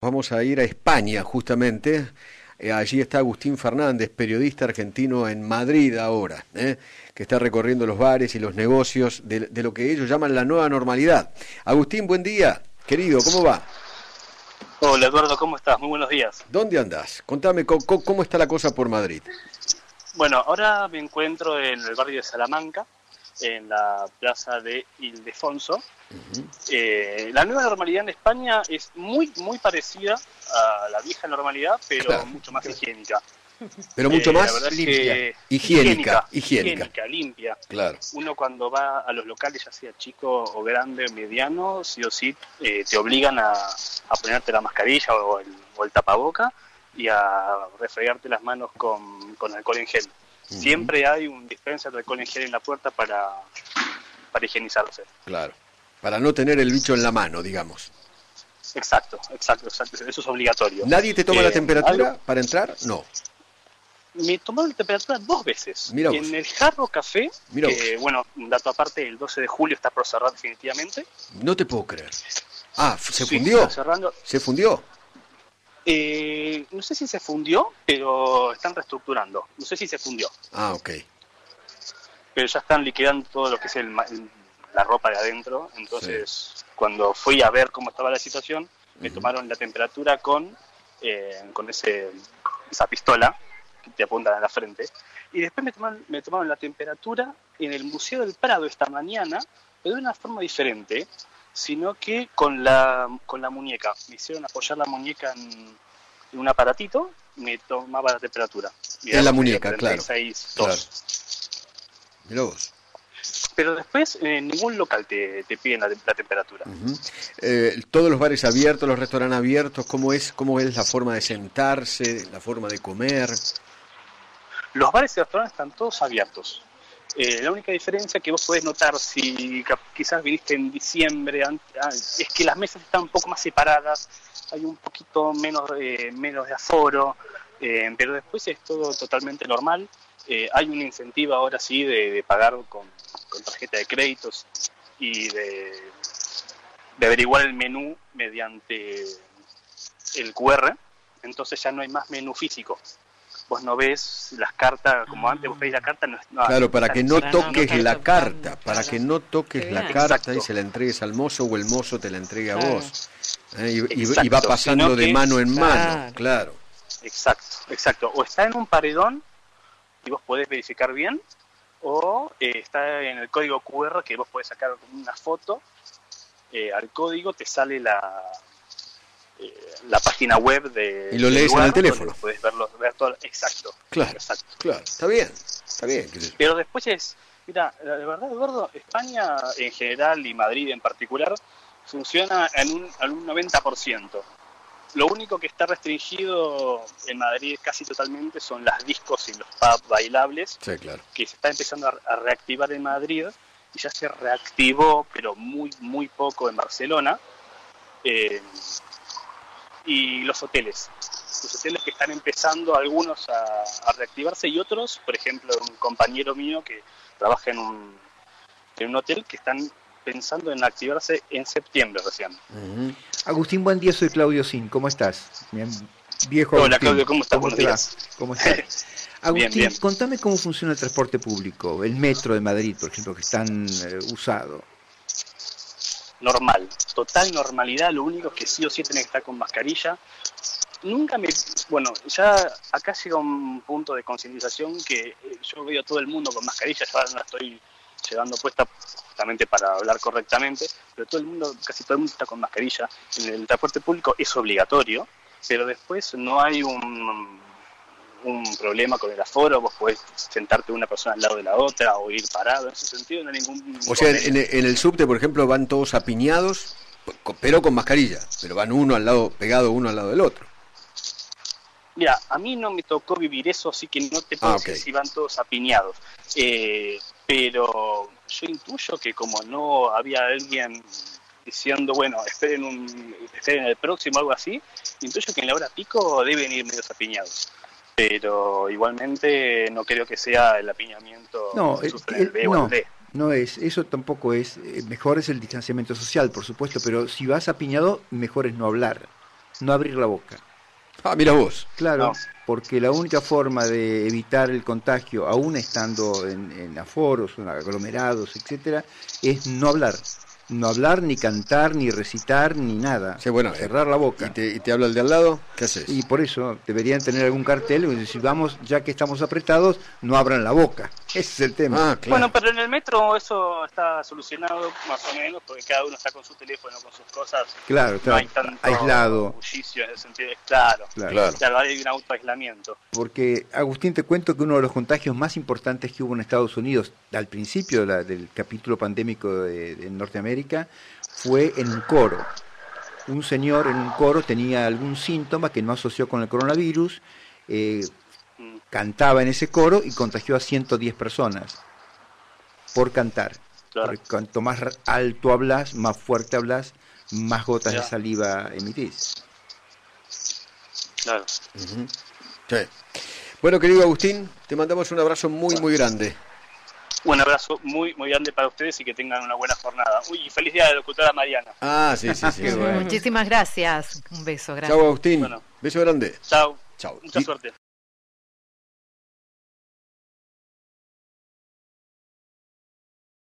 Vamos a ir a España justamente. Eh, allí está Agustín Fernández, periodista argentino en Madrid ahora, eh, que está recorriendo los bares y los negocios de, lo que ellos llaman la nueva normalidad. Agustín, buen día. Querido, ¿cómo va? Hola Eduardo, ¿cómo estás? Muy buenos días. ¿Dónde andás? Contame cómo está la cosa por Madrid. Bueno, ahora me encuentro en el barrio de Salamanca, en la plaza de Ildefonso. Eh, la nueva normalidad en España es muy, muy parecida a la vieja normalidad, pero mucho más higiénica. Pero mucho eh, más limpia. Higiénica, higiénica, limpia. Claro. Uno cuando va a los locales, ya sea chico o grande o mediano, sí o sí eh, te obligan a, ponerte la mascarilla o el, o el tapaboca y a refregarte las manos con, con alcohol en gel. Siempre hay un dispenser de alcohol en gel en la puerta para, para higienizarse. Claro, para no tener el bicho en la mano, digamos. Exacto, exacto, exacto. Eso es obligatorio. ¿Nadie te toma la eh, temperatura para entrar? No. Me tomaron la temperatura dos veces. en el Jarro Café, que, bueno, un dato aparte, el 12 de julio está por cerrar definitivamente. No te puedo creer. Ah, ¿se fundió? Cerrando. ¿Se fundió? Eh, no sé si se fundió, pero están reestructurando. No sé si se fundió. Ah, ok. Pero ya están liquidando todo lo que es el, la ropa de adentro. Entonces, cuando fui a ver cómo estaba la situación, me tomaron la temperatura con, eh, con ese, esa pistola que te apuntan a la frente. Y después me tomaron, me tomaron la temperatura en el Museo del Prado esta mañana, pero de una forma diferente sino que con la, con la muñeca. Me hicieron apoyar la muñeca en, un aparatito, me tomaba la temperatura. en la muñeca, claro. Pero después en ningún local te, te piden la, temperatura. Eh, todos los bares abiertos, los restaurantes abiertos, ¿cómo es, ¿cómo es la forma de sentarse, la forma de comer? Los bares y restaurantes están todos abiertos. Eh, la única diferencia que vos podés notar si quizás viniste en diciembre ah, es que las mesas están un poco más separadas, hay un poquito menos, eh, menos de aforo, eh, pero después es todo totalmente normal. hay un incentivo ahora sí de, pagar con, tarjeta de créditos y de, de averiguar el menú mediante el QR, entonces ya no hay más menú físico vos no ves las cartas como antes, vos veis la carta. No, claro, para que no toques la carta, para que no toques la carta y se la entregues al mozo o el mozo te la entregue a vos. ¿eh? Y, va pasando de mano en mano, claro. Exacto, exacto. O está en un paredón y vos podés verificar bien, o eh, está en el código QR que vos podés sacar una foto eh, al código, te sale la, la página web de... Y lo lees en el teléfono. Puedes verlo, ver todo, exacto. Claro, exacto. claro, está bien, está bien. Pero después es, mira, de verdad, Eduardo, España en general y Madrid en particular funciona en un, en un 90%. Lo único que está restringido en Madrid casi totalmente son las discos y los pubs bailables, sí, claro. que se está empezando a, reactivar en Madrid y ya se reactivó, pero muy, muy poco en Barcelona. Eh, y los hoteles. Los hoteles que están empezando algunos a, reactivarse y otros, por ejemplo, un compañero mío que trabaja en un, en un hotel que están pensando en activarse en septiembre recién. Agustín, buen día, soy Claudio Sin, ¿cómo estás? viejo Hola Claudio, ¿cómo estás? ¿Cómo, ¿Cómo estás? Agustín, contame cómo funciona el transporte público, el metro de Madrid, por ejemplo, que están eh, usado normal, total normalidad, lo único que sí o sí tiene que estar con mascarilla. Nunca me, bueno, ya acá llega un punto de concientización que eh, yo veo a todo el mundo con mascarilla, yo ahora la estoy llevando puesta justamente para hablar correctamente, pero todo el mundo, casi todo el mundo está con mascarilla. En el transporte público es obligatorio, pero después no hay un un problema con el aforo, vos podés sentarte una persona al lado de la otra o ir parado, en ese sentido no hay ningún... O sea, en, el subte, por ejemplo, van todos apiñados, pero con mascarilla, pero van uno al lado, pegado uno al lado del otro. Mira, a mí no me tocó vivir eso, así que no te puedo ah, decir si van todos apiñados. Eh, pero yo intuyo que como no había alguien diciendo, bueno, esperen, un, esperen el próximo, algo así, intuyo que en la hora pico deben ir medio apiñados pero igualmente no creo que sea el apiñamiento no, el B no, el D. No es, eso tampoco es, eh, mejor es el distanciamiento social, por supuesto, pero si vas apiñado, mejor es no hablar. no abrir la boca. Ah, mira vos. Claro, No. porque la única forma de evitar el contagio, aún estando en, en aforos, en aglomerados, etcétera, es no hablar. No hablar, ni cantar, ni recitar, ni nada. Sí, bueno, cerrar la ¿Y boca. te, y te habla el de al lado? ¿Qué haces? Y por eso deberían tener algún cartel y decir, vamos, ya que estamos apretados, no abran la boca. Ese es el tema. Ah, claro. Bueno, pero en el metro eso está solucionado más o menos, porque cada uno está con su teléfono, con sus cosas. claro, No está hay tanto aislado. bullicio en el sentido de, claro, Claro. Claro. claro, hay un autoaislamiento. Porque, Agustín, te cuento que uno de los contagios más importantes que hubo en Estados Unidos al principio de la- del capítulo pandémico de, de Norteamérica fue en un coro. Un señor en un coro tenía algún síntoma que no asoció con el coronavirus, eh, cantaba en ese coro y contagió a 110 personas por cantar. Claro. Porque cuanto más alto hablas, más fuerte hablas, más gotas de saliva emitís. claro. Sí. Bueno, querido Agustín, te mandamos un abrazo muy, muy grande. Un abrazo muy, muy grande para ustedes y que tengan una buena jornada. Uy, y feliz día de la locutora Mariana. Ah, sí, sí, sí. Bueno. Muchísimas gracias. Un beso, gracias. Chao, Agustín. Bueno. Beso grande. Chao. Chao. Mucha Di- suerte.